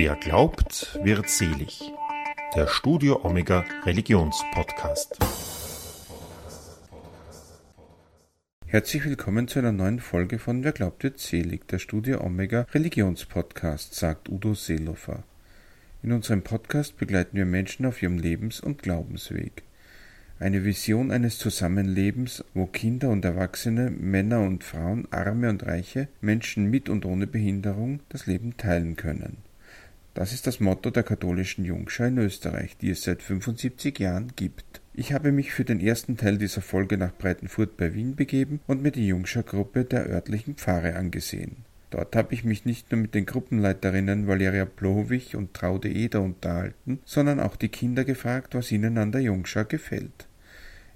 Wer glaubt, wird selig. Der Studio Omega Religionspodcast. Herzlich willkommen zu einer neuen Folge von Wer glaubt wird selig, der Studio Omega Religionspodcast, sagt Udo Seelofer. In unserem Podcast begleiten wir Menschen auf ihrem Lebens- und Glaubensweg. Eine Vision eines Zusammenlebens, wo Kinder und Erwachsene, Männer und Frauen, Arme und Reiche, Menschen mit und ohne Behinderung das Leben teilen können. Das ist das Motto der katholischen Jungschau in Österreich, die es seit 75 Jahren gibt. Ich habe mich für den ersten Teil dieser Folge nach Breitenfurt bei Wien begeben und mir die Jungschau-Gruppe der örtlichen Pfarre angesehen. Dort habe ich mich nicht nur mit den Gruppenleiterinnen Valeria Blowich und Traude Eder unterhalten, sondern auch die Kinder gefragt, was ihnen an der Jungschau gefällt.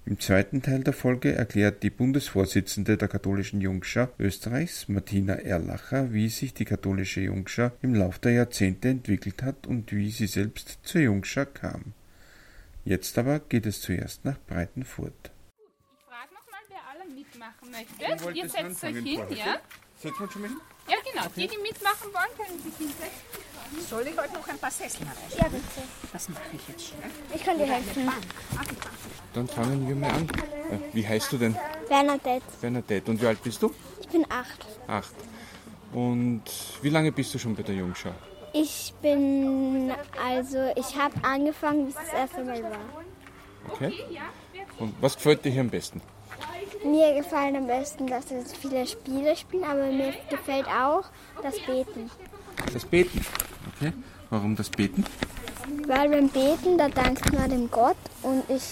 Im zweiten Teil der Folge erklärt die Bundesvorsitzende der katholischen Jungschau Österreichs, Martina Erlacher, wie sich die katholische Jungschau im Lauf der Jahrzehnte entwickelt hat und wie sie selbst zur Jungschau kam. Jetzt aber geht es zuerst nach Breitenfurt. Ich frage nochmal, wer alle mitmachen möchte. Ihr setzt euch hin, ja? Setzen wir schon mal hin? Ja, genau. Die, die mitmachen wollen, können sich hinsetzen. Soll ich heute noch ein paar Sessel erreichen? Ja, bitte. Das mache ich jetzt schnell. Ich kann dir helfen. Dann fangen wir mal an. Äh, Wie heißt du denn? Bernadette. Bernadette. Und wie alt bist du? Ich bin acht. Acht. Und wie lange bist du schon bei der Jungschau? Ich bin, also, ich habe angefangen, bis das erste Mal war. Okay. Und was gefällt dir hier am besten? Mir gefallen am besten, dass wir so viele Spiele spielen, aber mir gefällt auch das Beten. Das Beten. Okay. Warum das Beten? Weil beim Beten, da dankt man dem Gott und ich,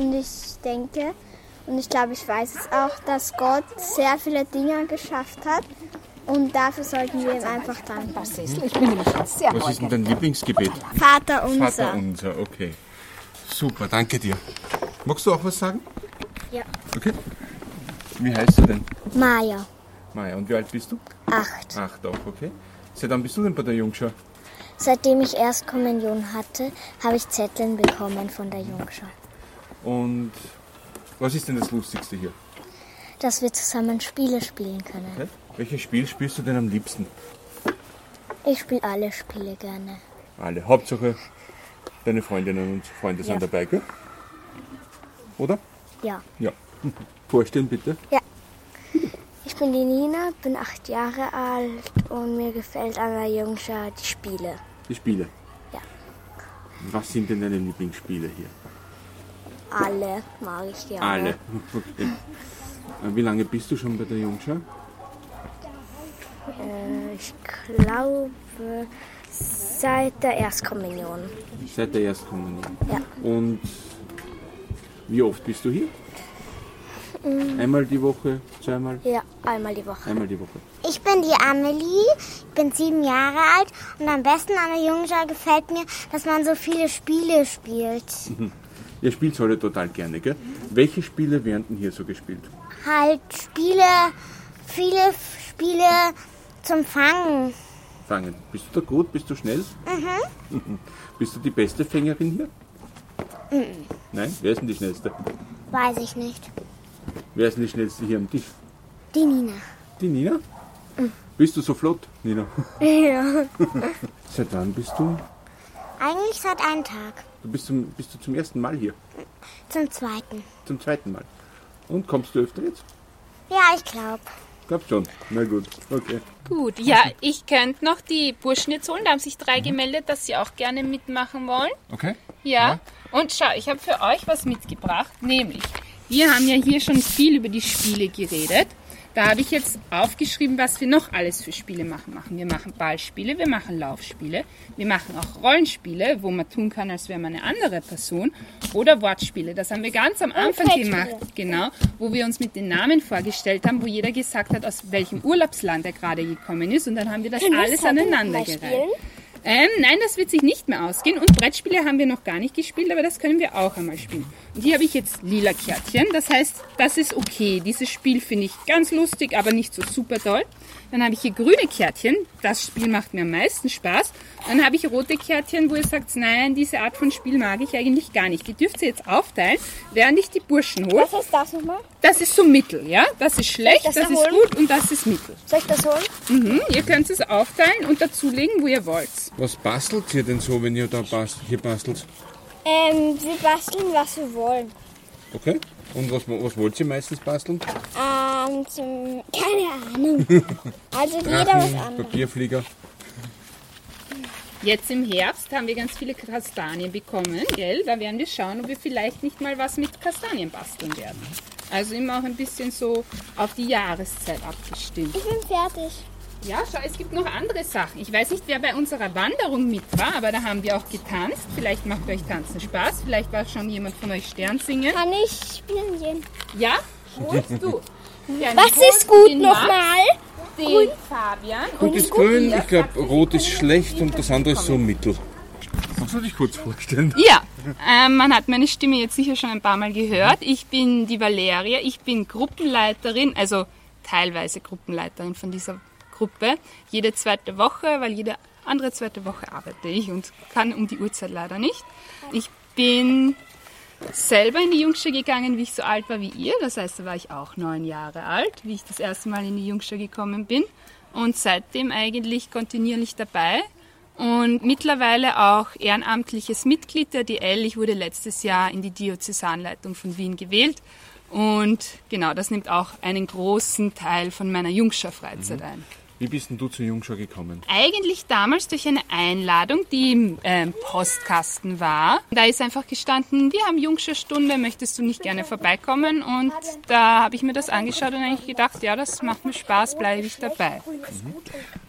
und ich denke, und ich glaube, ich weiß es auch, dass Gott sehr viele Dinge geschafft hat und dafür sollten wir ihm einfach Ein danken. paar Sessel. Ich bin nämlich jetzt sehr Was ist denn dein Lieblingsgebet? Vater unser. Vater unser, okay. Super, danke dir. Magst du auch was sagen? Ja. Okay. Wie heißt du denn? Maja, Maja, und wie alt bist du? acht. Acht auch, okay. Seit wann bist du denn bei der Jungschau? Seitdem ich Erstkommunion hatte, habe ich Zetteln bekommen von der Jungschau. Und was ist denn das Lustigste hier? Dass wir zusammen Spiele spielen können. Okay. Welches Spiel spielst du denn am liebsten? Ich spiele alle Spiele gerne. Alle. Hauptsache, deine Freundinnen und Freunde Ja. sind dabei, gell? Oder? Ja. Ja. Vorstellen bitte. Ich bin die Nina, bin acht Jahre alt und mir gefällt an der Jungschau die Spiele. Die Spiele. Ja. Was sind denn deine Lieblingsspiele hier? Alle mag ich gerne. Alle. Okay. Äh, Wie lange bist du schon bei der Jungschau? Äh, ich glaube seit der Erstkommunion. Seit der Erstkommunion. Ja. Und wie oft bist du hier? Mm. Einmal die Woche, zweimal? Ja, einmal die Woche. Einmal die Woche. Ich bin die Amelie, ich bin sieben Jahre alt und am besten an der Jungschau gefällt mir, dass man so viele Spiele spielt. Ihr spielt alle total gerne, gell? Welche Spiele werden denn hier so gespielt? Halt Spiele, viele Spiele zum Fangen. Fangen. Bist du da gut? Bist du schnell? Mhm. Bist du die beste Fängerin hier? Mhm. Nein? Wer ist denn die schnellste? Weiß ich nicht. Wer ist denn die schnellste hier am Tisch? Die Nina. Die Nina? Bist du so flott, Nina? Ja. Seit wann bist du? Eigentlich seit einem Tag. Du bist zum, bist du zum ersten Mal hier? Zum zweiten. Zum zweiten Mal. Und kommst du öfter jetzt? Ja, ich glaube. Glaub schon. Na gut, okay. Gut, ja, ich könnte noch die Burschen jetzt holen. Da haben sich drei gemeldet, dass sie auch gerne mitmachen wollen. Okay. Ja. Und schau, ich habe für euch was mitgebracht, nämlich wir haben ja hier schon viel über die Spiele geredet. Da habe ich jetzt aufgeschrieben, was wir noch alles für Spiele machen. machen. Wir machen Ballspiele, wir machen Laufspiele, wir machen auch Rollenspiele, wo man tun kann, als wäre man eine andere Person, oder Wortspiele. Das haben wir ganz am Anfang gemacht, genau, wo wir uns mit den Namen vorgestellt haben, wo jeder gesagt hat, aus welchem Urlaubsland er gerade gekommen ist, und dann haben wir das alles aneinandergereiht. Ähm, nein, das wird sich nicht mehr ausgehen. Und Brettspiele haben wir noch gar nicht gespielt, aber das können wir auch einmal spielen. Und hier habe ich jetzt lila Kärtchen. Das heißt, das ist okay. Dieses Spiel finde ich ganz lustig, aber nicht so super toll. Dann habe ich hier grüne Kärtchen. Das Spiel macht mir am meisten Spaß. Dann habe ich rote Kärtchen, wo ihr sagt, nein, diese Art von Spiel mag ich eigentlich gar nicht. Die dürft ihr jetzt aufteilen, während ich die Burschen hole. Was ist das nochmal? Das ist so mittel, ja? Das ist schlecht, das das, da ist holen? gut und das ist mittel. Soll ich das holen? Mhm. Ihr könnt es aufteilen und dazulegen, wo ihr wollt. Was bastelt ihr denn so, wenn ihr da bast hier bastelt? Ähm, wir basteln, was wir wollen. Okay. Und was, was wollt ihr meistens basteln? Ähm, zum, keine Ahnung. Also jeder was Drachen, anderes. Papierflieger. Jetzt im Herbst haben wir ganz viele Kastanien bekommen, gell? Da werden wir schauen, ob wir vielleicht nicht mal was mit Kastanien basteln werden. Also immer auch ein bisschen so auf die Jahreszeit abgestimmt. Ich bin fertig. Ja, schau, es gibt noch andere Sachen. Ich weiß nicht, wer bei unserer Wanderung mit war, aber da haben wir auch getanzt. Vielleicht macht euch Tanzen Spaß. Vielleicht war schon jemand von euch Sternsingen. Kann ich spielen gehen? Ja, holst du. Was ist gut nochmal? Den Fabian Gut und ist grün, ich glaube rot ist schlecht und das andere ist so mittel. Kannst du dich kurz vorstellen? Ja, ähm, man hat meine Stimme jetzt sicher schon ein paar Mal gehört. Ich bin die Valeria, ich bin Gruppenleiterin, also teilweise Gruppenleiterin von dieser Gruppe. Jede zweite Woche, weil jede andere zweite Woche arbeite ich und kann um die Uhrzeit leider nicht. Ich bin selber in die Jungschule gegangen, wie ich so alt war wie ihr. Das heißt, da war ich auch neun Jahre alt, wie ich das erste Mal in die Jungschule gekommen bin. Und seitdem eigentlich kontinuierlich dabei. Und mittlerweile auch ehrenamtliches Mitglied der DL. Ich wurde letztes Jahr in die Diözesanleitung von Wien gewählt. Und genau, das nimmt auch einen großen Teil von meiner Jungschar-Freizeit ein. Wie bist denn du zur Jungschau gekommen? Eigentlich damals durch eine Einladung, die im ähm, Postkasten war. Da ist einfach gestanden, wir haben Jungschurstunde, möchtest du nicht gerne vorbeikommen? Und da habe ich mir das angeschaut und eigentlich gedacht, ja, das macht mir Spaß, bleibe ich dabei.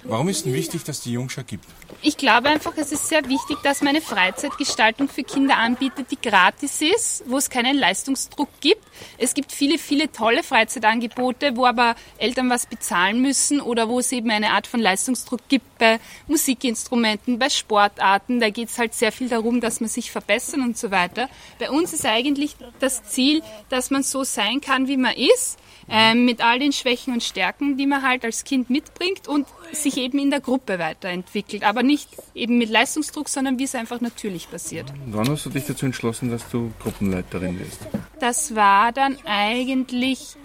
Warum ist denn wichtig, dass die Jungschau gibt? Ich glaube einfach, es ist sehr wichtig, dass man eine Freizeitgestaltung für Kinder anbietet, die gratis ist, wo es keinen Leistungsdruck gibt. Es gibt viele, viele tolle Freizeitangebote, wo aber Eltern was bezahlen müssen oder wo es eben eine Art von Leistungsdruck gibt bei Musikinstrumenten, bei Sportarten. Da geht es halt sehr viel darum, dass man sich verbessern und so weiter. Bei uns ist eigentlich das Ziel, dass man so sein kann, wie man ist, ähm, mit all den Schwächen und Stärken, die man halt als Kind mitbringt und sich eben in der Gruppe weiterentwickelt. Aber nicht eben mit Leistungsdruck, sondern wie es einfach natürlich passiert. Wann hast du dich dazu entschlossen, dass du Gruppenleiterin wirst? Das war dann eigentlich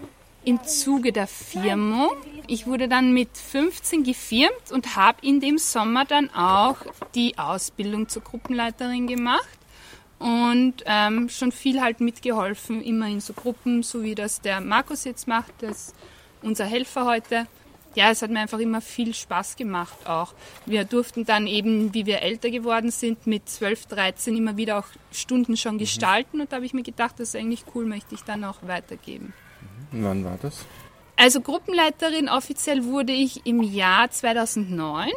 im Zuge der Firmung. Ich wurde dann mit 15 gefirmt und habe in dem Sommer dann auch die Ausbildung zur Gruppenleiterin gemacht und ähm, schon viel halt mitgeholfen, immer in so Gruppen, so wie das der Markus jetzt macht, das ist unser Helfer heute. Ja, es hat mir einfach immer viel Spaß gemacht auch. Wir durften dann eben, wie wir älter geworden sind, mit 12, 13 immer wieder auch Stunden schon gestalten und da habe ich mir gedacht, das ist eigentlich cool, möchte ich dann auch weitergeben. Wann war das? Also Gruppenleiterin offiziell wurde ich im Jahr 2009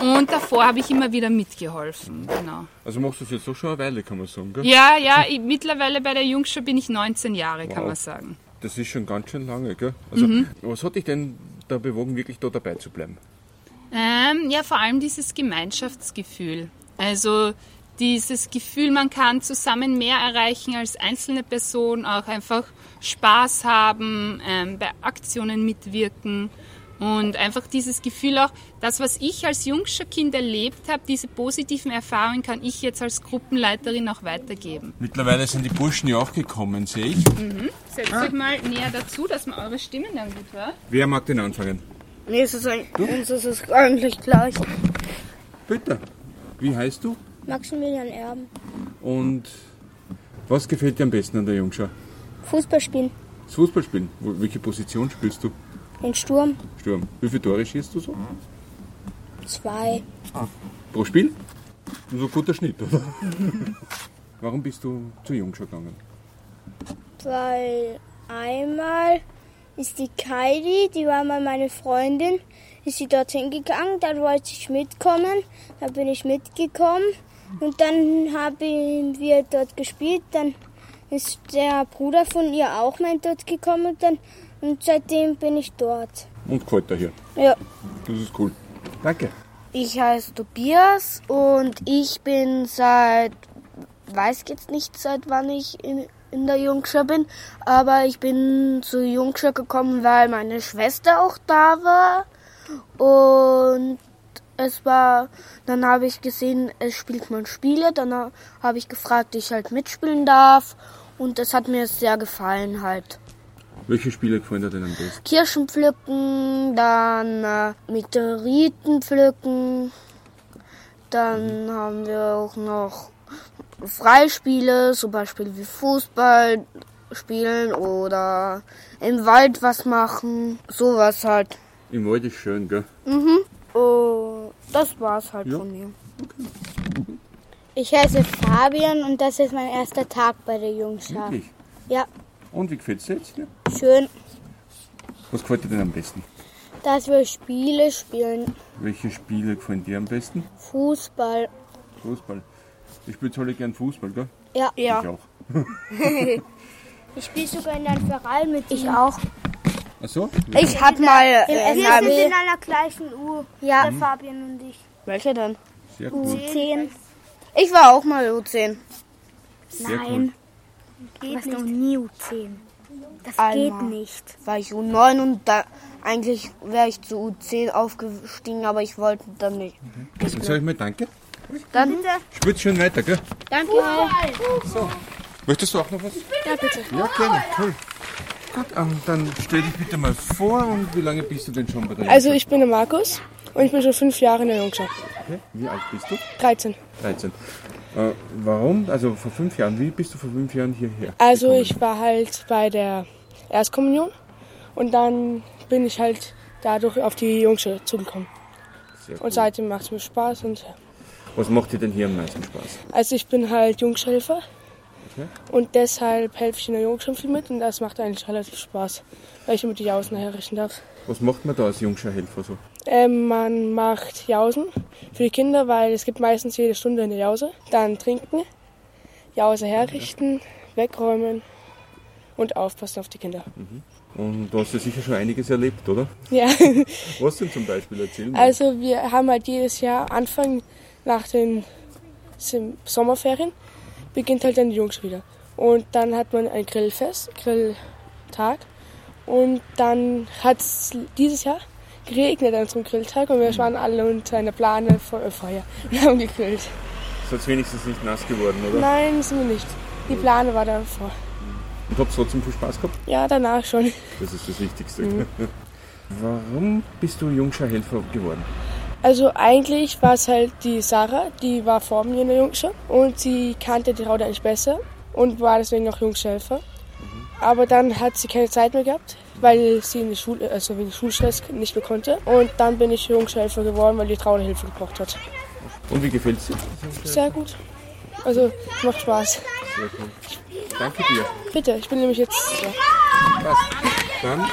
und davor habe ich immer wieder mitgeholfen, genau. Also machst du es jetzt so schon eine Weile, kann man sagen, gell? Ja, ja, ich, mittlerweile bei der Jungschau bin ich 19 Jahre, kann Wow. man sagen. Das ist schon ganz schön lange, gell? Also, Mhm. was hat dich denn da bewogen, wirklich da dabei zu bleiben? Ähm, ja, vor allem dieses Gemeinschaftsgefühl. Also dieses Gefühl, man kann zusammen mehr erreichen als einzelne Person, auch einfach Spaß haben, ähm, bei Aktionen mitwirken und einfach dieses Gefühl auch, das, was ich als Jungscher-Kind erlebt habe, diese positiven Erfahrungen kann ich jetzt als Gruppenleiterin auch weitergeben. Mittlerweile sind die Burschen ja auch gekommen, sehe ich. Setzt euch mal näher dazu, dass man eure Stimmen dann gut hört. Wer mag den anfangen? Nee, es ist ein, uns ist es eigentlich gleich. Bitte. Wie heißt du? Maximilian Erben. Und was gefällt dir am besten an der Jungschau? Fußball spielen. Das Fußballspielen. Wo- Welche Position spielst du? Den Sturm. Sturm. Wie viele Tore schießt du so? Zwei. Pro Spiel? So ein guter Schnitt, oder? Warum bist du zur Jungschau gegangen? Weil einmal ist die Kaidi, die war mal meine Freundin, ist sie dorthin gegangen, dann wollte ich mitkommen, dann bin ich mitgekommen und dann haben wir dort gespielt, dann ist der Bruder von ihr auch mit dort gekommen und, dann, und seitdem bin ich dort. Und gefällt dir hier. Ja. Das ist cool. Danke. Ich heiße Tobias und ich bin seit, weiß jetzt nicht seit wann ich in, in der Jungschar bin, aber ich bin zu Jungschar gekommen, weil meine Schwester auch da war. Und es war, dann habe ich gesehen, es spielt man Spiele, dann habe ich gefragt, ob ich halt mitspielen darf. Und es hat mir sehr gefallen halt. Welche Spiele gefallen dir denn am besten? Kirschen pflücken, dann äh, Meteoriten pflücken. Dann haben wir auch noch Freispiele, zum Beispiel wie Fußball spielen oder im Wald was machen. Sowas halt. Im Wald ist schön, gell? Oh, das war's halt Ja. von mir. Ich heiße Fabian und das ist mein erster Tag bei der Jungschar. Wirklich? Ja, Und wie gefällt's dir jetzt? Ja? schön, Was gefällt dir denn am besten? dass wir Spiele spielen. Welche Spiele gefallen dir am besten? Fußball. Fußball. Ich spiele alle gern Fußball, gell? Ja. Ich auch. Ich spiele sogar in einem Verein mit Ich auch. Ach so? Ich hab mal äh, Wir sind in einer gleichen Uhr. Ja. Der Fabian und ich. welche denn? Sehr cool. Zehn. Ich war auch mal U10. Sehr Nein. cool. Du warst noch nie U10. Das Einmal. geht nicht. War ich U9 und da eigentlich wäre ich zu U10 aufgestiegen, aber ich wollte dann nicht. Dann sag ich mal Danke. Dann Spielt schön weiter, gell? Danke. Möchtest du auch noch was? Ja, bitte. Ja, gerne. Cool. Gut, ähm, dann stell dich bitte mal vor und wie lange bist du denn schon bei der Also ich bin der Markus und ich bin schon fünf Jahre in der Jungschar. Okay. Wie alt bist du? 13. 13. Äh, warum? Also vor fünf Jahren. Wie bist du vor fünf Jahren hierher? Also gekommen? ich war halt bei der Erstkommunion und dann bin ich halt dadurch auf die Jungschar zugekommen. Sehr cool. Und seitdem macht es mir Spaß und Was macht dir denn hier am meisten Spaß? also ich bin halt Jungscharhelfer Okay. und deshalb helfe ich in der Jungschar viel mit und das macht eigentlich relativ Spaß, weil ich mit die Jausen herrichten darf. Was macht man da als Jungscharhelfer so? Ähm, man macht Jausen für die Kinder, weil es gibt meistens jede Stunde eine Jause. Dann trinken, Jause herrichten, wegräumen und aufpassen auf die Kinder. Und du hast ja sicher schon einiges erlebt, oder? Ja, Was denn zum Beispiel? Erzähl mal. also wir haben halt jedes Jahr Anfang nach den Sommerferien beginnt halt dann die Jungs wieder. Und dann hat man ein Grillfest, Grilltag. Und dann hat es dieses Jahr geregnet an zum Grilltag und wir waren alle unter einer Plane Fe- äh, Feuer und haben gegrillt. Ist jetzt wenigstens nicht nass geworden, oder? Nein, sind wir nicht. Die Plane war davor. Und habt trotzdem viel Spaß gehabt? Ja, danach schon. Das ist das Wichtigste. Warum bist du Jungscharhelfer geworden? Also eigentlich war es halt die Sarah, die war vor mir in der Jungschar und sie kannte die Raude eigentlich besser und war deswegen auch Jungscharhelfer. Aber dann hat sie keine Zeit mehr gehabt, weil sie in die Schule, also wegen Schulstress nicht mehr konnte. Und dann bin ich Jungscharhelfer geworden, weil die Traude Hilfe gebraucht hat. Und wie gefällt's dir? Sehr gut. Also es macht Spaß. Sehr cool. Danke dir. Bitte, ich bin nämlich jetzt. Ja. Passt. Dann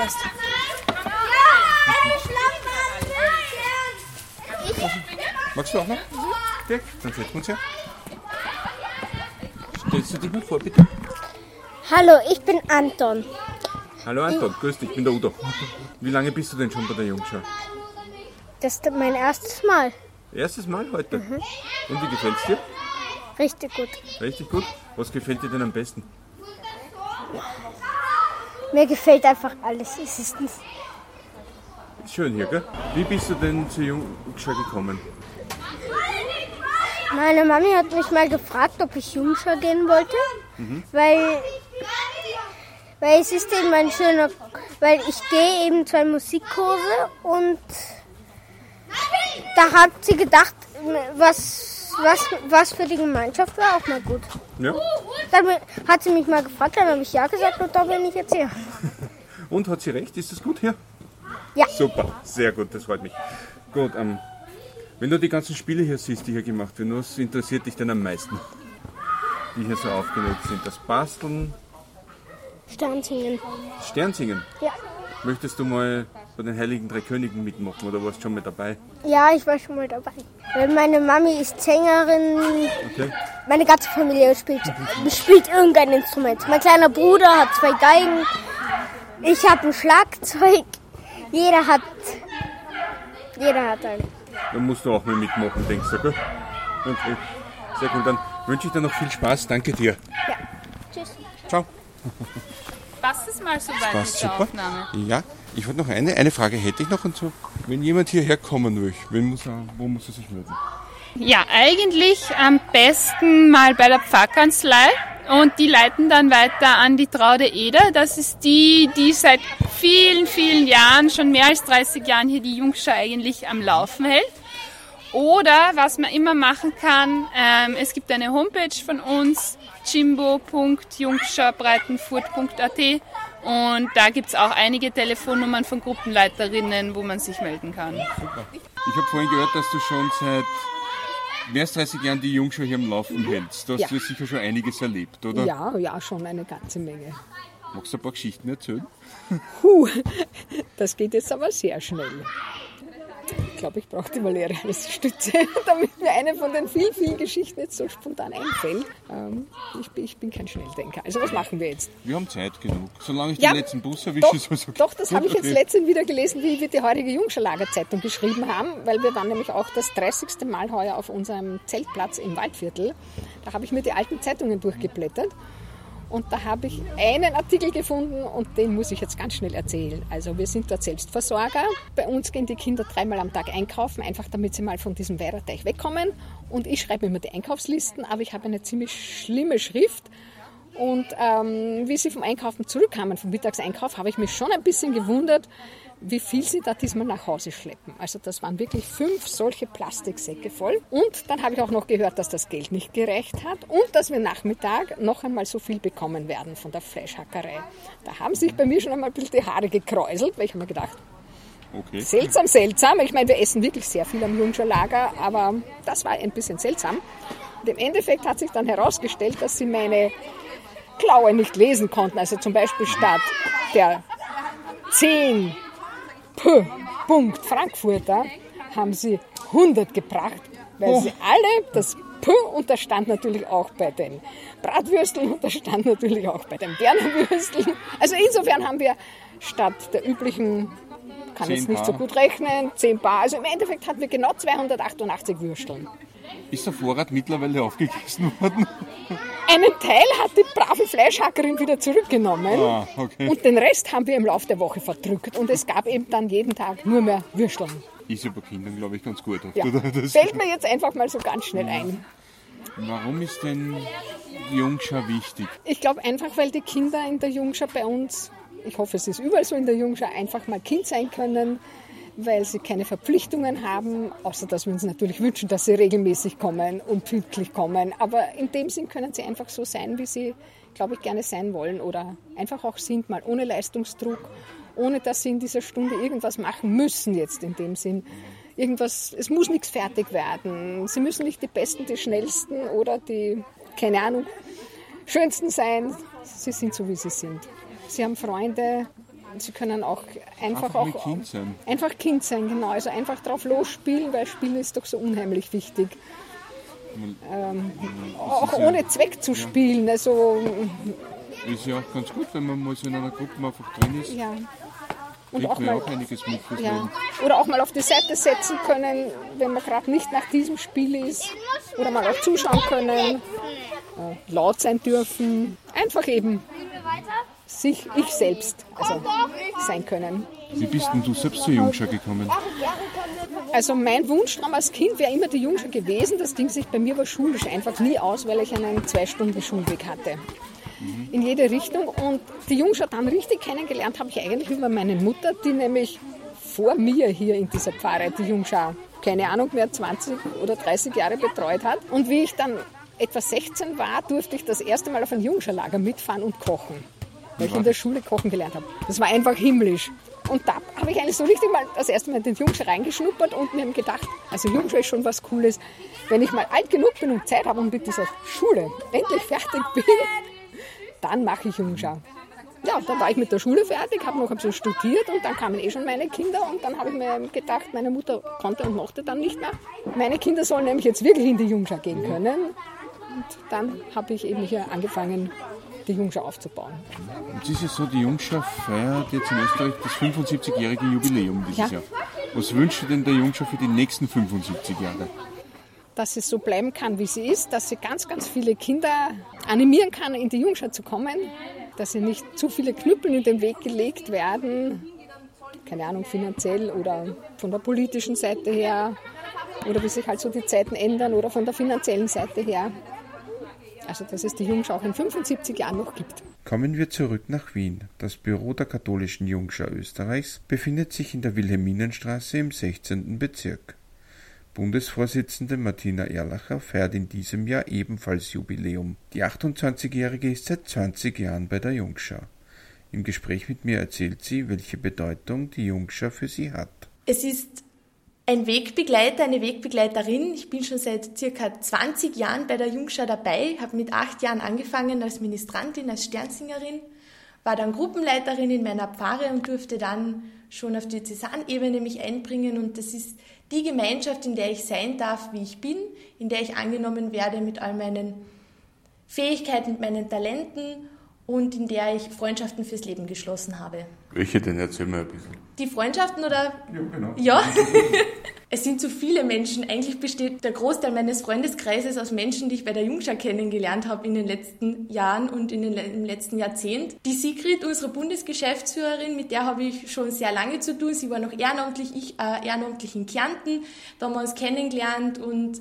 magst du auch noch? Okay, dann setzen wir uns her. Stellst du dich mal vor, bitte? Hallo, ich bin Anton. Hallo Anton, grüß dich, ich bin der Udo. Wie lange bist du denn schon bei der Jungschar? Das ist mein erstes Mal. Erstes Mal heute. Und wie gefällt's dir? Richtig gut. Richtig gut. Was gefällt dir denn am besten? Mir gefällt einfach alles. Es ist Schön hier, gell? Wie bist du denn zur Jungschar gekommen? Meine Mami hat mich mal gefragt, ob ich Jungschar gehen wollte, weil, weil es ist eben ein schöner, weil ich gehe eben zwei Musikkurse und da hat sie gedacht, was, was, was für die Gemeinschaft wäre auch mal gut. Ja. Dann hat sie mich mal gefragt, dann habe ich ja gesagt und da bin ich jetzt hier. Und hat sie recht? Ist das gut hier? Ja. Super, sehr gut, das freut mich. Gut, ähm, wenn du die ganzen Spiele hier siehst, die hier gemacht werden, was interessiert dich denn am meisten? Die hier so aufgelegt sind. Das Basteln, Sternzingen. das Sternsingen. Ja. Möchtest du mal bei den Heiligen Drei Königen mitmachen oder warst du schon mal dabei? Ja, ich war schon mal dabei. Weil meine Mami ist Sängerin, Okay. meine ganze Familie spielt, spielt irgendein Instrument. Mein kleiner Bruder hat zwei Geigen, ich habe ein Schlagzeug, jeder hat, jeder hat ein. Dann musst du auch mal mitmachen, denkst du, gell? Okay. Sehr gut, dann wünsche ich dir noch viel Spaß. Danke dir. Ja. Tschüss. Ciao. Passt es mal so weit Passt mit der super. Aufnahme? Ja, ich wollte noch eine, eine Frage hätte ich noch und so. Wenn jemand hierher kommen will, wen muss er, wo muss er sich melden? Ja, eigentlich am besten mal bei der Pfarrkanzlei und die leiten dann weiter an die Traude Eder. Das ist die, die seit vielen, vielen Jahren, schon mehr als 30 Jahren hier die Jungschau eigentlich am Laufen hält. Oder was man immer machen kann, ähm, es gibt eine Homepage von uns, jimbo.jungschaubreitenfurt.at und da gibt's auch einige Telefonnummern von Gruppenleiterinnen, wo man sich melden kann. Ich habe vorhin gehört, dass du schon seit mehr als 30 Jahren die Jungschau hier am Laufen hältst. Du hast Ja. ja sicher schon einiges erlebt, oder? Ja, ja, schon eine ganze Menge. Magst du ein paar Geschichten erzählen? Puh, das geht jetzt aber sehr schnell. Ich glaube, ich brauche die Valeria als Stütze, damit mir eine von den vielen, vielen Geschichten jetzt so spontan einfällt. Ähm, ich, bin, ich bin kein Schnelldenker. Also was machen wir jetzt? Wir haben Zeit genug. Solange ich Ja, den letzten Bus erwische, Doch, ist alles okay. doch das habe ich jetzt Okay. letztens wieder gelesen, wie wir die heutige Jungschalager Zeitung geschrieben haben, weil wir waren nämlich auch das 30. Mal heuer auf unserem Zeltplatz im Waldviertel. Da habe ich mir die alten Zeitungen durchgeblättert und da habe ich einen Artikel gefunden und den muss ich jetzt ganz schnell erzählen. Also wir sind dort Selbstversorger. Bei uns gehen die Kinder dreimal am Tag einkaufen, einfach damit sie mal von diesem Weiherteich wegkommen. Und ich schreibe immer die Einkaufslisten, aber ich habe eine ziemlich schlimme Schrift. Und ähm, wie sie vom Einkaufen zurückkamen, vom Mittagseinkauf, habe ich mich schon ein bisschen gewundert, wie viel sie da diesmal nach Hause schleppen. Also das waren wirklich fünf solche Plastiksäcke voll. Und dann habe ich auch noch gehört, dass das Geld nicht gereicht hat und dass wir Nachmittag noch einmal so viel bekommen werden von der Fleischhackerei. Da haben sich bei mir schon einmal ein bisschen die Haare gekräuselt, weil ich habe mir gedacht, Okay. seltsam, seltsam. Ich meine, wir essen wirklich sehr viel am Jungscher Lager, aber das war ein bisschen seltsam. Und im Endeffekt hat sich dann herausgestellt, dass sie meine Klaue nicht lesen konnten. Also zum Beispiel statt der 10 P. Punkt Frankfurter haben sie 100 gebracht, weil sie alle das P und das stand natürlich auch bei den Bratwürsteln und das stand natürlich auch bei den Bernerwürsteln. Also insofern haben wir statt der üblichen, kann jetzt nicht so gut rechnen, 10 Paar. Also im Endeffekt hatten wir genau 288 Würsteln. Ist der Vorrat mittlerweile aufgegessen worden? Einen Teil hat die brave Fleischhackerin wieder zurückgenommen. Ah, okay. Und den Rest haben wir im Laufe der Woche verdrückt. Und es gab eben dann jeden Tag nur mehr Würsteln. Ist ja bei Kindern, glaube ich, ganz gut. Ja. Das, Fällt mir jetzt einfach mal so ganz schnell ein. warum ist denn die Jungschau wichtig? Ich glaube einfach, weil die Kinder in der Jungschau bei uns, ich hoffe, es ist überall so in der Jungschau, einfach mal Kind sein können, weil sie keine Verpflichtungen haben, außer dass wir uns natürlich wünschen, dass sie regelmäßig kommen und pünktlich kommen. Aber in dem Sinn können sie einfach so sein, wie sie, glaube ich, gerne sein wollen oder einfach auch sind, mal ohne Leistungsdruck, ohne dass sie in dieser Stunde irgendwas machen müssen jetzt in dem Sinn. Irgendwas, es muss nichts fertig werden. Sie müssen nicht die Besten, die Schnellsten oder die, keine Ahnung, Schönsten sein. Sie sind so, wie sie sind. Sie haben Freunde. Sie können auch einfach, Einfach auch Kind sein. einfach Kind sein, genau. Also einfach drauf losspielen, weil Spielen ist doch so unheimlich wichtig. Ähm, auch ist ja- ohne Zweck zu spielen. Also Ist ja auch ganz gut, wenn man mal so in einer Gruppe einfach drin ist. ja. Und auch mal, auch einiges mit fürs ja. Leben. Oder auch mal auf die Seite setzen können, wenn man gerade nicht nach diesem Spiel ist. Oder mal auch zuschauen können. Äh, laut sein dürfen. Einfach eben sich, ich selbst, also sein können. Wie bist denn du selbst zur Jungschau gekommen? Also mein Wunschtraum als Kind wäre immer die Jungschau gewesen. Das ging sich bei mir aber schulisch einfach nie aus, weil ich einen zwei Stunden Schulweg hatte. In jede Richtung. Und die Jungschau dann richtig kennengelernt habe ich eigentlich über meine Mutter, die nämlich vor mir hier in dieser Pfarre die Jungschau, keine Ahnung mehr, 20 oder 30 Jahre betreut hat. Und wie ich dann etwa 16 war, durfte ich das erste Mal auf ein Jungschaulager mitfahren und kochen. Weil ich in der Schule kochen gelernt habe. Das war einfach himmlisch. Und da habe ich eigentlich so richtig mal das erste Mal in den Jungschau reingeschnuppert und mir gedacht, also Jungschau ist schon was Cooles. Wenn ich mal alt genug bin und Zeit habe und mit dieser Schule endlich fertig bin, dann mache ich Jungschau. Ja, dann war ich mit der Schule fertig, habe noch ein bisschen studiert und dann kamen eh schon meine Kinder und dann habe ich mir gedacht, meine Mutter konnte und mochte dann nicht mehr. Meine Kinder sollen nämlich jetzt wirklich in die Jungschau gehen können. Und dann habe ich eben hier angefangen, die Jungschau aufzubauen. Jetzt ist es so, die Jungschau feiert jetzt in Österreich das 75-jährige Jubiläum dieses Ja. Jahr. Was wünschst du denn der Jungschau für die nächsten 75 Jahre? dass es so bleiben kann, wie sie ist, dass sie ganz, ganz viele Kinder animieren kann, in die Jungschau zu kommen, dass sie nicht zu viele Knüppel in den Weg gelegt werden, keine Ahnung, finanziell oder von der politischen Seite her oder wie sich halt so die Zeiten ändern oder von der finanziellen Seite her. Also, dass es die Jungschau auch in 75 Jahren noch gibt. Kommen wir zurück nach Wien. Das Büro der katholischen Jungschau Österreichs befindet sich in der Wilhelminenstraße im 16. Bezirk. Bundesvorsitzende Martina Erlacher feiert in diesem Jahr ebenfalls Jubiläum. Die 28-Jährige ist seit 20 Jahren bei der Jungschau. Im Gespräch mit mir erzählt sie, welche Bedeutung die Jungschau für sie hat. Es ist ein Wegbegleiter, eine Wegbegleiterin. Ich bin schon seit circa 20 Jahren bei der Jungschau dabei, habe mit acht Jahren angefangen als Ministrantin, als Sternsingerin, war dann Gruppenleiterin in meiner Pfarre und durfte dann schon auf die Diözesanebene mich einbringen und das ist die Gemeinschaft, in der ich sein darf, wie ich bin, in der ich angenommen werde mit all meinen Fähigkeiten, mit meinen Talenten und in der ich Freundschaften fürs Leben geschlossen habe. Welche denn? Erzähl mal ein bisschen. Die Freundschaften oder? Ja, genau. Ja. es sind zu viele Menschen. Eigentlich besteht der Großteil meines Freundeskreises aus Menschen, die ich bei der Jungschau kennengelernt habe in den letzten Jahren und in den, im letzten Jahrzehnt. Die Sigrid, unsere Bundesgeschäftsführerin, mit der habe ich schon sehr lange zu tun. Sie war noch ehrenamtlich, ich äh, ehrenamtlich in Kärnten. Da haben wir uns kennengelernt und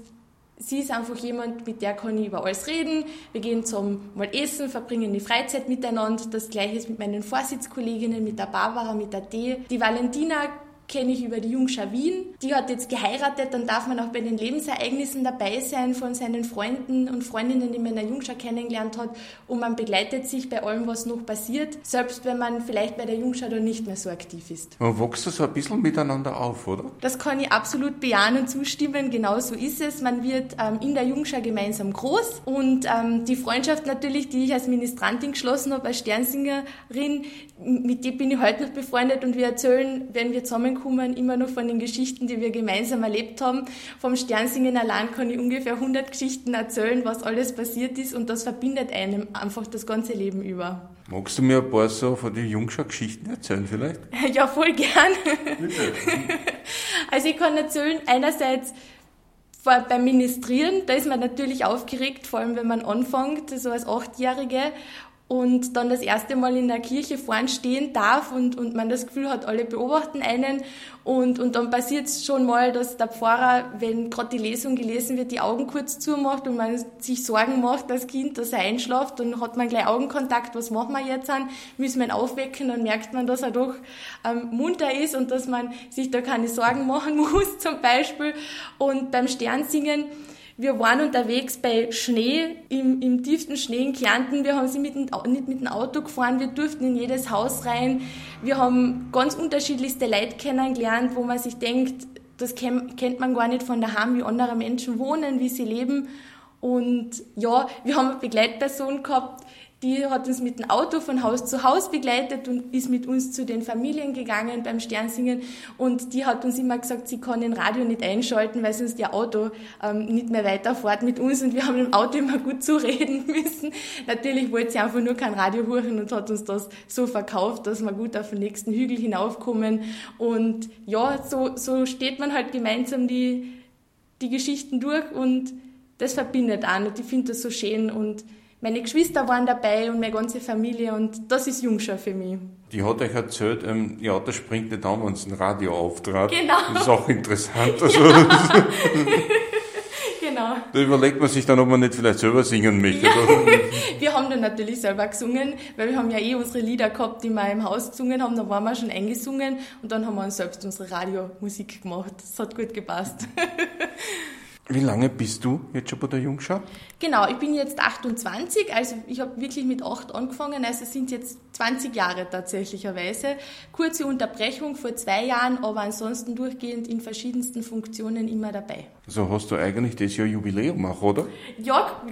sie ist einfach jemand, mit der kann ich über alles reden. Wir gehen zum mal essen, verbringen die Freizeit miteinander. Das gleiche ist mit meinen Vorsitzkolleginnen, mit der Barbara, mit der D. Die Valentina kenne ich über die Jungschau Wien. Die hat jetzt geheiratet, dann darf man auch bei den Lebensereignissen dabei sein von seinen Freunden und Freundinnen, die man in der Jungschau kennengelernt hat und man begleitet sich bei allem, was noch passiert, selbst wenn man vielleicht bei der Jungschau da nicht mehr so aktiv ist. Man wächst so ein bisschen miteinander auf, oder? Das kann ich absolut bejahen und zustimmen, genau so ist es. Man wird ähm, in der Jungschau gemeinsam groß und ähm, die Freundschaft natürlich, die ich als Ministrantin geschlossen habe, als Sternsingerin, mit der bin ich heute noch befreundet und wir erzählen, wenn wir zusammenkommen, immer noch von den Geschichten, die wir gemeinsam erlebt haben. Vom Sternsingen allein kann ich ungefähr 100 Geschichten erzählen, was alles passiert ist und das verbindet einem einfach das ganze Leben über. Magst du mir ein paar so von den Jungschau-Geschichten erzählen vielleicht? Ja, voll gern. Bitte. Also ich kann erzählen, einerseits beim Ministrieren, da ist man natürlich aufgeregt, vor allem wenn man anfängt, so als Achtjährige und dann das erste Mal in der Kirche vorn stehen darf und, und man das Gefühl hat, alle beobachten einen. Und, und dann passiert es schon mal, dass der Pfarrer, wenn gerade die Lesung gelesen wird, die Augen kurz zumacht und man sich Sorgen macht, das Kind, dass er einschlaft, dann hat man gleich Augenkontakt, was machen wir jetzt an, müssen wir ihn aufwecken, dann merkt man, dass er doch ähm, munter ist und dass man sich da keine Sorgen machen muss zum Beispiel. Und beim Sternsingen wir waren unterwegs bei Schnee, im, im tiefsten Schnee in Kärnten. Wir haben sie mit nicht mit dem Auto gefahren, wir durften in jedes Haus rein. Wir haben ganz unterschiedlichste Leute kennengelernt, wo man sich denkt, das kennt man gar nicht von daheim, wie andere Menschen wohnen, wie sie leben. Und ja, wir haben eine Begleitperson gehabt, die hat uns mit dem Auto von Haus zu Haus begleitet und ist mit uns zu den Familien gegangen beim Sternsingen. Und die hat uns immer gesagt, sie kann den Radio nicht einschalten, weil sonst ihr Auto ähm, nicht mehr weiterfährt mit uns. Und wir haben im Auto immer gut zureden müssen. Natürlich wollte sie einfach nur kein Radio hören und hat uns das so verkauft, dass wir gut auf den nächsten Hügel hinaufkommen. Und ja, so, so steht man halt gemeinsam die, die Geschichten durch und das verbindet auch. Und ich finde das so schön und meine Geschwister waren dabei und meine ganze Familie und das ist Jungschau für mich. Die hat euch erzählt, ähm, ja, das springt nicht an, wenn es ein Radio auftrat. Genau. Das ist auch interessant. Also, genau. Da überlegt man sich dann, ob man nicht vielleicht selber singen möchte. Ja. wir haben dann natürlich selber gesungen, weil wir haben ja eh unsere Lieder gehabt, die wir im Haus gesungen haben, da waren wir schon eingesungen und dann haben wir uns selbst unsere Radiomusik gemacht. Das hat gut gepasst. Wie lange bist du jetzt schon bei der Jungschau? Genau, ich bin jetzt 28, also ich habe wirklich mit 8 angefangen, also es sind jetzt 20 Jahre tatsächlicherweise. Kurze Unterbrechung vor zwei Jahren, aber ansonsten durchgehend in verschiedensten Funktionen immer dabei. Also hast du eigentlich das Jahr Jubiläum auch, oder? Ja,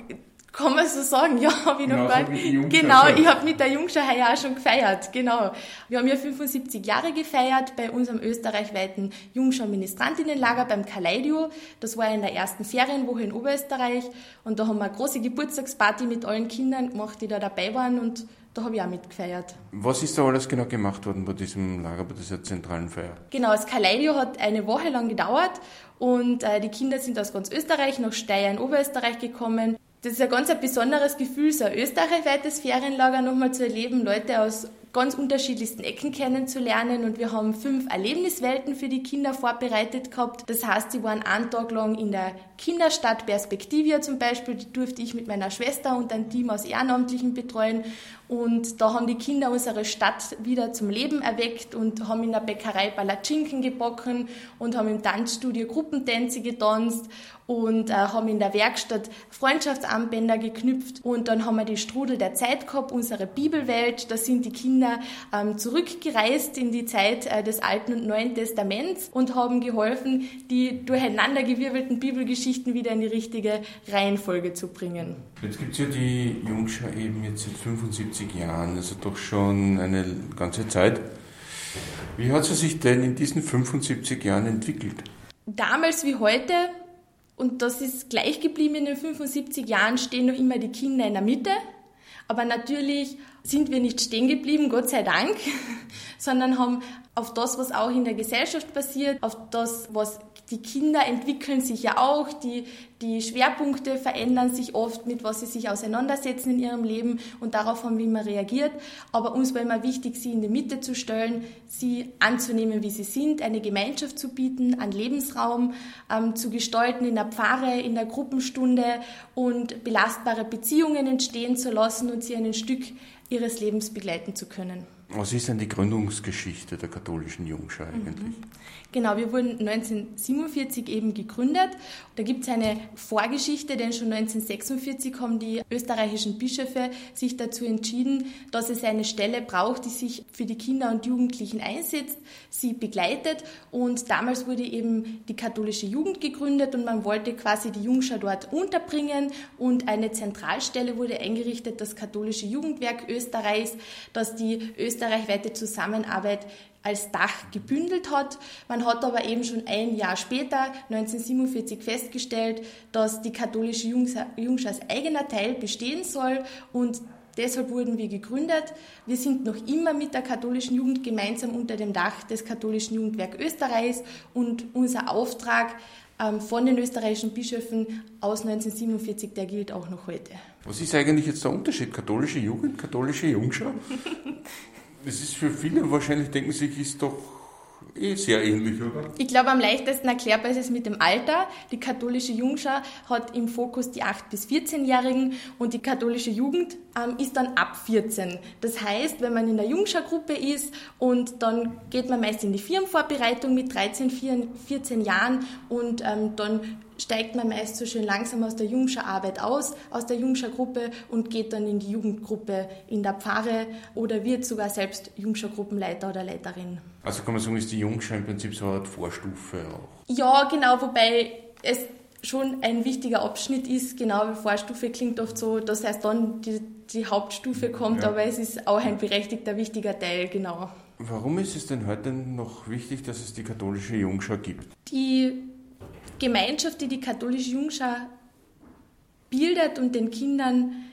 kann man so sagen, ja, habe ich noch gar nicht. Genau, ich habe mit der Jungschau heuer auch schon gefeiert, genau. Wir haben ja 75 Jahre gefeiert bei unserem österreichweiten Jungschau-Ministrantinnenlager beim Kaleidio. Das war in der ersten Ferienwoche in Oberösterreich und da haben wir eine große Geburtstagsparty mit allen Kindern gemacht, die da dabei waren und da habe ich auch mitgefeiert. Was ist da alles genau gemacht worden bei diesem Lager, bei dieser zentralen Feier? Genau, das Kaleidio hat eine Woche lang gedauert und äh, die Kinder sind aus ganz Österreich nach Steyr in Oberösterreich gekommen. Das ist ein ganz ein besonderes Gefühl, so ein österreichweites Ferienlager nochmal zu erleben, Leute aus ganz unterschiedlichsten Ecken kennenzulernen und wir haben fünf Erlebniswelten für die Kinder vorbereitet gehabt. Das heißt, sie waren einen Tag lang in der Kinderstadt Perspektivia zum Beispiel, die durfte ich mit meiner Schwester und ein Team aus Ehrenamtlichen betreuen und da haben die Kinder unsere Stadt wieder zum Leben erweckt und haben in der Bäckerei Palatschinken gebacken und haben im Tanzstudio Gruppentänze getanzt und äh, haben in der Werkstatt Freundschaftsarmbänder geknüpft und dann haben wir die Strudel der Zeit gehabt, unsere Bibelwelt. Da sind die Kinder ähm, zurückgereist in die Zeit äh, des Alten und Neuen Testaments und haben geholfen, die durcheinandergewirbelten Bibelgeschichten wieder in die richtige Reihenfolge zu bringen. Jetzt gibt es ja die Jungschau eben jetzt seit 75 Jahren, also doch schon eine ganze Zeit. Wie hat sie sich denn in diesen 75 Jahren entwickelt? Damals wie heute und das ist gleich geblieben in den 75 Jahren, stehen noch immer die Kinder in der Mitte. Aber natürlich sind wir nicht stehen geblieben, Gott sei Dank, sondern haben auf das, was auch in der Gesellschaft passiert, auf das, was die Kinder entwickeln sich ja auch, die, die Schwerpunkte verändern sich oft, mit was sie sich auseinandersetzen in ihrem Leben und darauf haben wir immer reagiert. Aber uns war immer wichtig, sie in die Mitte zu stellen, sie anzunehmen, wie sie sind, eine Gemeinschaft zu bieten, einen Lebensraum ähm, zu gestalten in der Pfarre, in der Gruppenstunde und belastbare Beziehungen entstehen zu lassen und sie ein Stück ihres Lebens begleiten zu können. Was ist denn die Gründungsgeschichte der katholischen Jungschau eigentlich? Mhm. Genau, wir wurden 1947 eben gegründet. Da gibt es eine Vorgeschichte, denn schon 1946 haben die österreichischen Bischöfe sich dazu entschieden, dass es eine Stelle braucht, die sich für die Kinder und Jugendlichen einsetzt, sie begleitet. Und damals wurde eben die katholische Jugend gegründet und man wollte quasi die Jungschau dort unterbringen und eine Zentralstelle wurde eingerichtet, das katholische Jugendwerk Österreichs, das die österreichweite Zusammenarbeit als Dach gebündelt hat. Man hat aber eben schon ein Jahr später, 1947, festgestellt, dass die katholische Jungschau als eigener Teil bestehen soll und Deshalb wurden wir gegründet. Wir sind noch immer mit der katholischen Jugend gemeinsam unter dem Dach des katholischen Jugendwerk Österreichs und unser Auftrag ähm, von den österreichischen Bischöfen aus 1947, der gilt auch noch heute. Was ist eigentlich jetzt der Unterschied? Katholische Jugend, katholische Jungschau? Das ist für viele wahrscheinlich, denken sich, ist doch eh sehr ähnlich, oder? Ich glaube, am leichtesten erklärbar ist es mit dem Alter. Die katholische Jungschau hat im Fokus die 8- bis 14-Jährigen und die katholische Jugend ähm, ist dann ab 14. Das heißt, wenn man in der Jungschau-Gruppe ist und dann geht man meist in die Firmenvorbereitung mit 13, 14 Jahren und ähm, dann steigt man meist so schön langsam aus der Jungscher-Arbeit aus, aus der Jungscher-Gruppe und geht dann in die Jugendgruppe in der Pfarre oder wird sogar selbst Jungscher-Gruppenleiter oder Leiterin. Also kann man sagen, ist die Jungscher im Prinzip so eine Art Vorstufe auch? Ja, genau, wobei es schon ein wichtiger Abschnitt ist, genau wie Vorstufe klingt oft so, dass erst dann die, die Hauptstufe kommt, ja. aber es ist auch ein berechtigter, wichtiger Teil, genau. Warum ist es denn heute noch wichtig, dass es die katholische Jungschau gibt? Die Gemeinschaft, die die katholische Jungschau bildet und den Kindern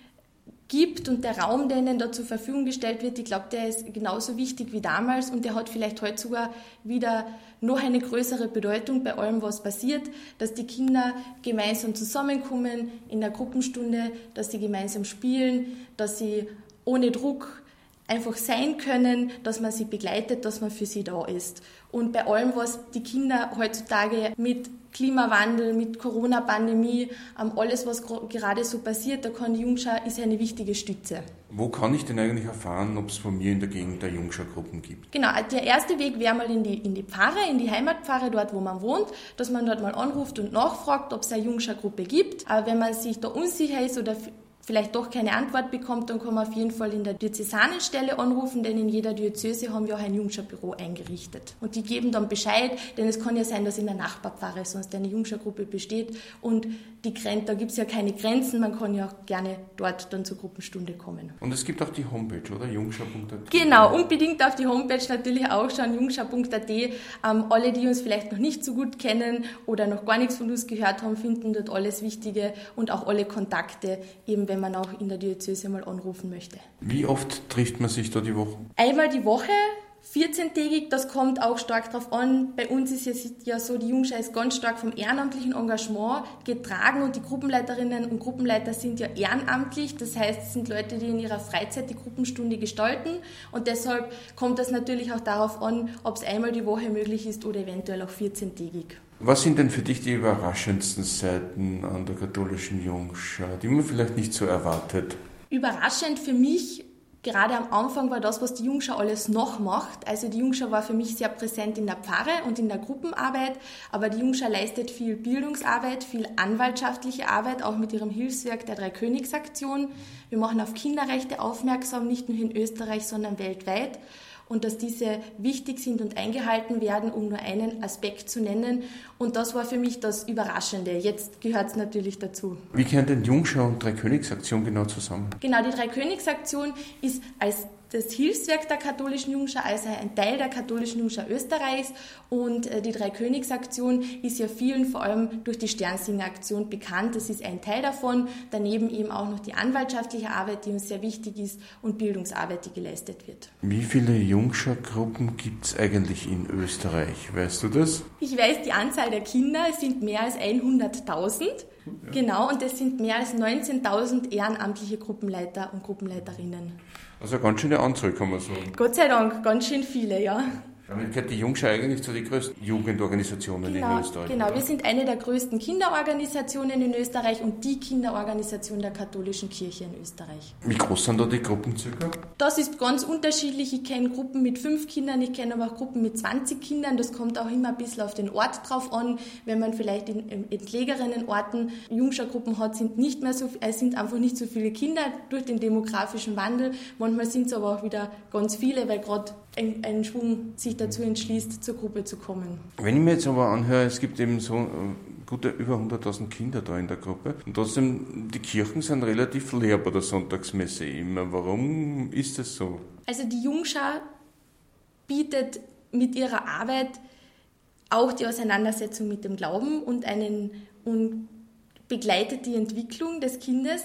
gibt und der Raum, der ihnen da zur Verfügung gestellt wird, ich glaube, der ist genauso wichtig wie damals und der hat vielleicht heute sogar wieder noch eine größere Bedeutung bei allem, was passiert, dass die Kinder gemeinsam zusammenkommen in der Gruppenstunde, dass sie gemeinsam spielen, dass sie ohne Druck einfach sein können, dass man sie begleitet, dass man für sie da ist. Und bei allem, was die Kinder heutzutage mit Klimawandel, mit Corona-Pandemie, ähm, alles, was gerade so passiert, da kann die Jungschau, ist eine wichtige Stütze. Wo kann ich denn eigentlich erfahren, ob es von mir in der Gegend der Jungschau-Gruppen gibt? Genau, der erste Weg wäre mal in die, in die Pfarre, in die Heimatpfarre, dort wo man wohnt, dass man dort mal anruft und nachfragt, ob es eine Jungschau-Gruppe gibt. Aber wenn man sich da unsicher ist oder vielleicht doch keine Antwort bekommt, dann kann man auf jeden Fall in der Diözesanenstelle anrufen, denn in jeder Diözese haben wir auch ein Jungscher-Büro eingerichtet. Und die geben dann Bescheid, denn es kann ja sein, dass in der Nachbarpfarre sonst eine Jungscher-Gruppe besteht und die Grenze, da gibt es ja keine Grenzen, man kann ja auch gerne dort dann zur Gruppenstunde kommen. Und es gibt auch die Homepage, oder? jungschau.at. Genau, unbedingt auf die Homepage natürlich auch schauen, jungschau.at. Ähm, alle, die uns vielleicht noch nicht so gut kennen oder noch gar nichts von uns gehört haben, finden dort alles Wichtige und auch alle Kontakte, eben wenn man auch in der Diözese mal anrufen möchte. Wie oft trifft man sich da die Woche? Einmal die Woche 14-tägig, das kommt auch stark darauf an. Bei uns ist es ja so, die Jungschar ist ganz stark vom ehrenamtlichen Engagement getragen und die Gruppenleiterinnen und Gruppenleiter sind ja ehrenamtlich. Das heißt, es sind Leute, die in ihrer Freizeit die Gruppenstunde gestalten und deshalb kommt das natürlich auch darauf an, ob es einmal die Woche möglich ist oder eventuell auch 14-tägig. Was sind denn für dich die überraschendsten Seiten an der katholischen Jungschar, die man vielleicht nicht so erwartet? Überraschend für mich gerade am Anfang war das, was die Jungschau alles noch macht. Also die Jungschau war für mich sehr präsent in der Pfarre und in der Gruppenarbeit, aber die Jungschau leistet viel Bildungsarbeit, viel anwaltschaftliche Arbeit, auch mit ihrem Hilfswerk der Dreikönigsaktion. Wir machen auf Kinderrechte aufmerksam, nicht nur in Österreich, sondern weltweit und dass diese wichtig sind und eingehalten werden, um nur einen Aspekt zu nennen. Und das war für mich das Überraschende. Jetzt gehört es natürlich dazu. Wie gehört denn Jungschau und Dreikönigsaktion genau zusammen? Genau, die Dreikönigsaktion ist als das Hilfswerk der katholischen Jungschar, also ein Teil der katholischen Jungschar Österreichs. Und äh, die Dreikönigsaktion ist ja vielen vor allem durch die Sternsinger-Aktion bekannt. Das ist ein Teil davon. Daneben eben auch noch die anwaltschaftliche Arbeit, die uns sehr wichtig ist und Bildungsarbeit, die geleistet wird. Wie viele Jungschar-Gruppen gibt es eigentlich in Österreich? Weißt du das? Ich weiß die Anzahl der Kinder. Es sind mehr als 100.000. Ja. Genau, und es sind mehr als 19.000 ehrenamtliche Gruppenleiter und Gruppenleiterinnen. Also ganz schöne Anzahl, kann man sagen. Gott sei Dank, ganz schön viele, ja. Damit gehört die Jungschau eigentlich zu den größten Jugendorganisationen genau, in Österreich. Genau, wir sind eine der größten Kinderorganisationen in Österreich und die Kinderorganisation der katholischen Kirche in Österreich. Wie groß sind da die Gruppen circa? Das ist ganz unterschiedlich. Ich kenne Gruppen mit fünf Kindern, ich kenne aber auch Gruppen mit 20 Kindern. Das kommt auch immer ein bisschen auf den Ort drauf an. Wenn man vielleicht in, in entlegerenen Orten Jungschaugruppen hat, sind nicht mehr so, äh, sind einfach nicht so viele Kinder durch den demografischen Wandel. Manchmal sind es aber auch wieder ganz viele, weil gerade ein, ein Schwung sich dazu entschließt, zur Gruppe zu kommen. Wenn ich mir jetzt aber anhöre, es gibt eben so äh, gute über 100.000 Kinder da in der Gruppe und trotzdem, die Kirchen sind relativ leer bei der Sonntagsmesse immer. Warum ist das so? Also die Jungschar bietet mit ihrer Arbeit auch die Auseinandersetzung mit dem Glauben und, einen, und begleitet die Entwicklung des Kindes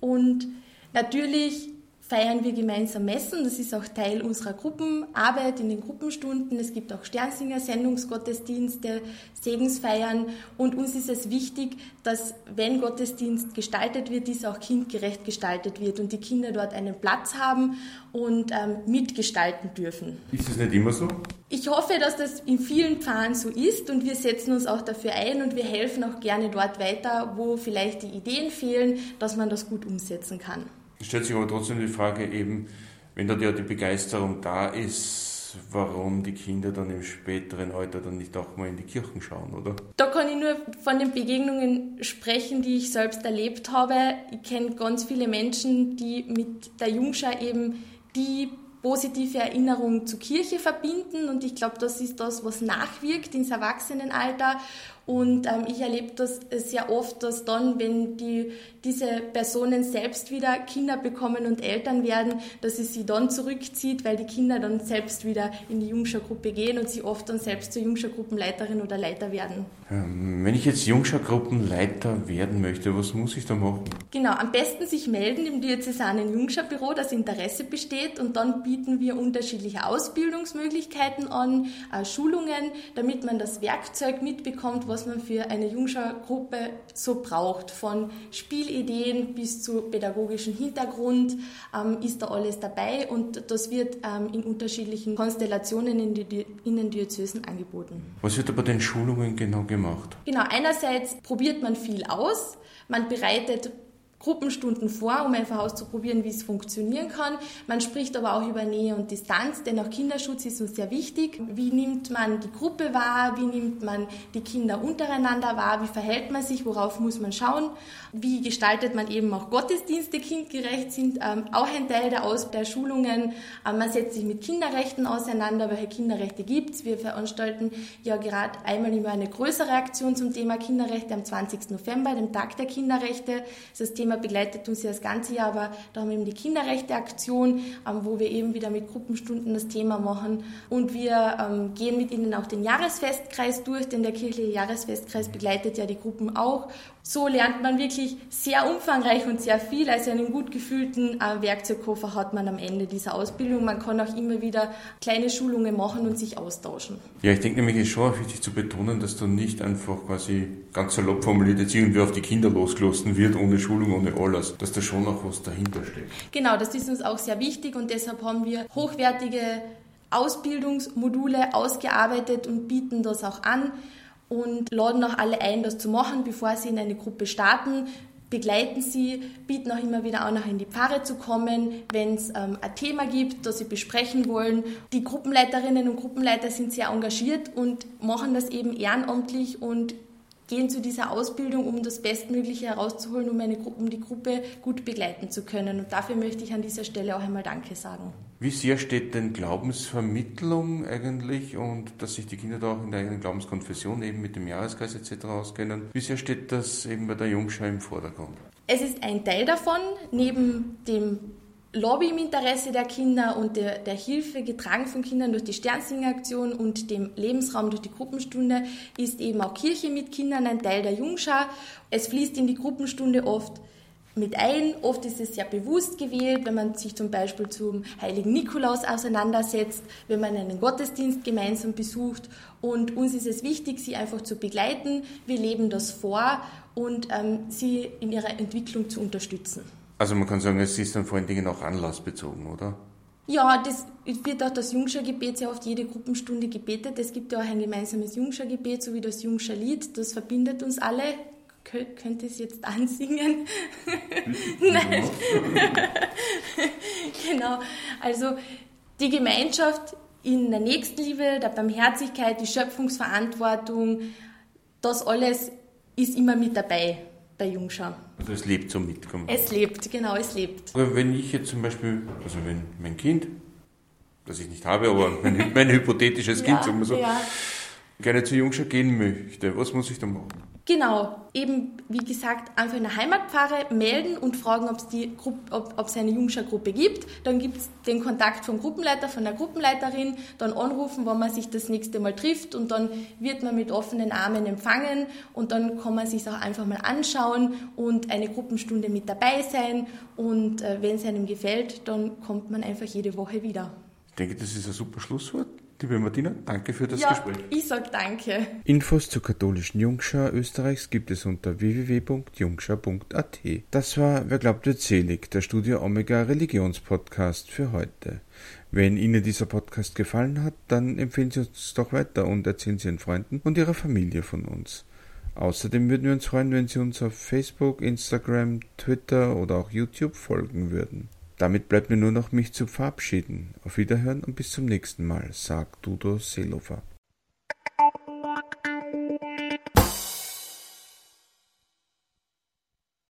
und natürlich feiern wir gemeinsam Messen. Das ist auch Teil unserer Gruppenarbeit in den Gruppenstunden. Es gibt auch Sternsinger, Sendungsgottesdienste, Segensfeiern. Und uns ist es wichtig, dass, wenn Gottesdienst gestaltet wird, dies auch kindgerecht gestaltet wird und die Kinder dort einen Platz haben und ähm, mitgestalten dürfen. Ist es nicht immer so? Ich hoffe, dass das in vielen Pfaden so ist und wir setzen uns auch dafür ein und wir helfen auch gerne dort weiter, wo vielleicht die Ideen fehlen, dass man das gut umsetzen kann. Es stellt sich aber trotzdem die Frage eben, wenn da ja die Begeisterung da ist, warum die Kinder dann im späteren Alter dann nicht auch mal in die Kirchen schauen, oder? Da kann ich nur von den Begegnungen sprechen, die ich selbst erlebt habe. Ich kenne ganz viele Menschen, die mit der Jungschau eben die positive Erinnerung zur Kirche verbinden und ich glaube, das ist das, was nachwirkt ins Erwachsenenalter und ähm, ich erlebe das sehr oft, dass dann, wenn die, diese Personen selbst wieder Kinder bekommen und Eltern werden, dass es sie dann zurückzieht, weil die Kinder dann selbst wieder in die Jungschaugruppe gehen und sie oft dann selbst zur Jungschaugruppen-Leiterin oder Leiter werden. Ähm, wenn ich jetzt Jungschaugruppen-Leiter werden möchte, was muss ich da machen? Genau, am besten sich melden im diözesanen Jungscha-Büro, dass Interesse besteht und dann bieten wir unterschiedliche Ausbildungsmöglichkeiten an, äh, Schulungen, damit man das Werkzeug mitbekommt, was was man für eine Jungscha-Gruppe so braucht. Von Spielideen bis zu pädagogischem Hintergrund ähm, ist da alles dabei und das wird ähm, in unterschiedlichen Konstellationen in, die, in den Diözesen angeboten. Was wird aber den Schulungen genau gemacht? Genau, einerseits probiert man viel aus, man bereitet Gruppenstunden vor, um einfach auszuprobieren, wie es funktionieren kann. Man spricht aber auch über Nähe und Distanz, denn auch Kinderschutz ist uns sehr wichtig. Wie nimmt man die Gruppe wahr? Wie nimmt man die Kinder untereinander wahr? Wie verhält man sich? Worauf muss man schauen? Wie gestaltet man eben auch Gottesdienste kindgerecht? Sind ähm, auch ein Teil der, Aus der Schulungen. Ähm, man setzt sich mit Kinderrechten auseinander. Welche Kinderrechte gibt es? Wir veranstalten ja gerade einmal immer eine größere Aktion zum Thema Kinderrechte am 20. November, dem Tag der Kinderrechte. Das Thema Thema begleitet uns ja das ganze Jahr, aber da haben wir eben die Kinderrechteaktion, ähm, wo wir eben wieder mit Gruppenstunden das Thema machen. Und wir ähm, gehen mit ihnen auch den Jahresfestkreis durch, denn der kirchliche Jahresfestkreis begleitet ja die Gruppen auch. So lernt man wirklich sehr umfangreich und sehr viel. Also einen gut gefühlten äh, Werkzeugkoffer hat man am Ende dieser Ausbildung. Man kann auch immer wieder kleine Schulungen machen und sich austauschen. Ja, ich denke nämlich, es ist schon wichtig zu betonen, dass da nicht einfach quasi ganz salopp formuliert jetzt irgendwie auf die Kinder losgelassen wird, ohne Schulung, ohne alles, dass da schon noch was dahinter steckt. Genau, das ist uns auch sehr wichtig und deshalb haben wir hochwertige Ausbildungsmodule ausgearbeitet und bieten das auch an und laden auch alle ein, das zu machen, bevor sie in eine Gruppe starten. Begleiten sie, bieten auch immer wieder an, auch in die Pfarre zu kommen, wenn es ähm, ein Thema gibt, das sie besprechen wollen. Die Gruppenleiterinnen und Gruppenleiter sind sehr engagiert und machen das eben ehrenamtlich und gehen zu dieser Ausbildung, um das Bestmögliche herauszuholen, um, eine, um die Gruppe gut begleiten zu können. Und dafür möchte ich an dieser Stelle auch einmal Danke sagen. Wie sehr steht denn Glaubensvermittlung eigentlich und dass sich die Kinder da auch in der eigenen Glaubenskonfession eben mit dem Jahreskreis etc. auskennen? Wie sehr steht das eben bei der Jungschau im Vordergrund? Es ist ein Teil davon, neben dem Lobby im Interesse der Kinder und der, der Hilfe, getragen von Kindern durch die Sternsinger-Aktion und dem Lebensraum durch die Gruppenstunde, ist eben auch Kirche mit Kindern ein Teil der Jungschau. Es fließt in die Gruppenstunde oft mit ein. Oft ist es sehr bewusst gewählt, wenn man sich zum Beispiel zum heiligen Nikolaus auseinandersetzt, wenn man einen Gottesdienst gemeinsam besucht. Und uns ist es wichtig, sie einfach zu begleiten. Wir leben das vor und ähm, sie in ihrer Entwicklung zu unterstützen. Also man kann sagen, es ist dann vor allen Dingen auch anlassbezogen, oder? Ja, das wird auch das Jungscher-Gebet sehr oft jede Gruppenstunde gebetet. Es gibt ja auch ein gemeinsames Jungscher-Gebet, so wie das Jungscher-Lied. Das verbindet uns alle könnte es jetzt ansingen? Nein. genau. Also die Gemeinschaft in der Nächstenliebe, der Barmherzigkeit, die Schöpfungsverantwortung, das alles ist immer mit dabei bei Jungschau. Also es lebt so mit. Es lebt, genau, es lebt. Aber wenn ich jetzt zum Beispiel, also wenn mein Kind, das ich nicht habe, aber mein, mein hypothetisches Kind, ja, sagen wir so, ja. gerne zu Jungschau gehen möchte, was muss ich da machen? Genau, eben wie gesagt, einfach in der Heimatpfarre melden und fragen, ob es eine Jungscher-Gruppe gibt. Dann gibt es den Kontakt vom Gruppenleiter, von der Gruppenleiterin, dann anrufen, wann man sich das nächste Mal trifft und dann wird man mit offenen Armen empfangen und dann kann man sich auch einfach mal anschauen und eine Gruppenstunde mit dabei sein und äh, wenn es einem gefällt, dann kommt man einfach jede Woche wieder. Ich denke, das ist ein super Schlusswort. Liebe Martina, danke für das ja, Gespräch. Ich sag danke. Infos zur katholischen Jungschau Österreichs gibt es unter www.jungschau.at. Das war Wer glaubt wird selig, der Studio Omega Religionspodcast für heute. Wenn Ihnen dieser Podcast gefallen hat, dann empfehlen Sie uns doch weiter und erzählen Sie Ihren Freunden und Ihrer Familie von uns. Außerdem würden wir uns freuen, wenn Sie uns auf Facebook, Instagram, Twitter oder auch YouTube folgen würden. Damit bleibt mir nur noch mich zu verabschieden. Auf Wiederhören und bis zum nächsten Mal, sagt Dudo Seelofer.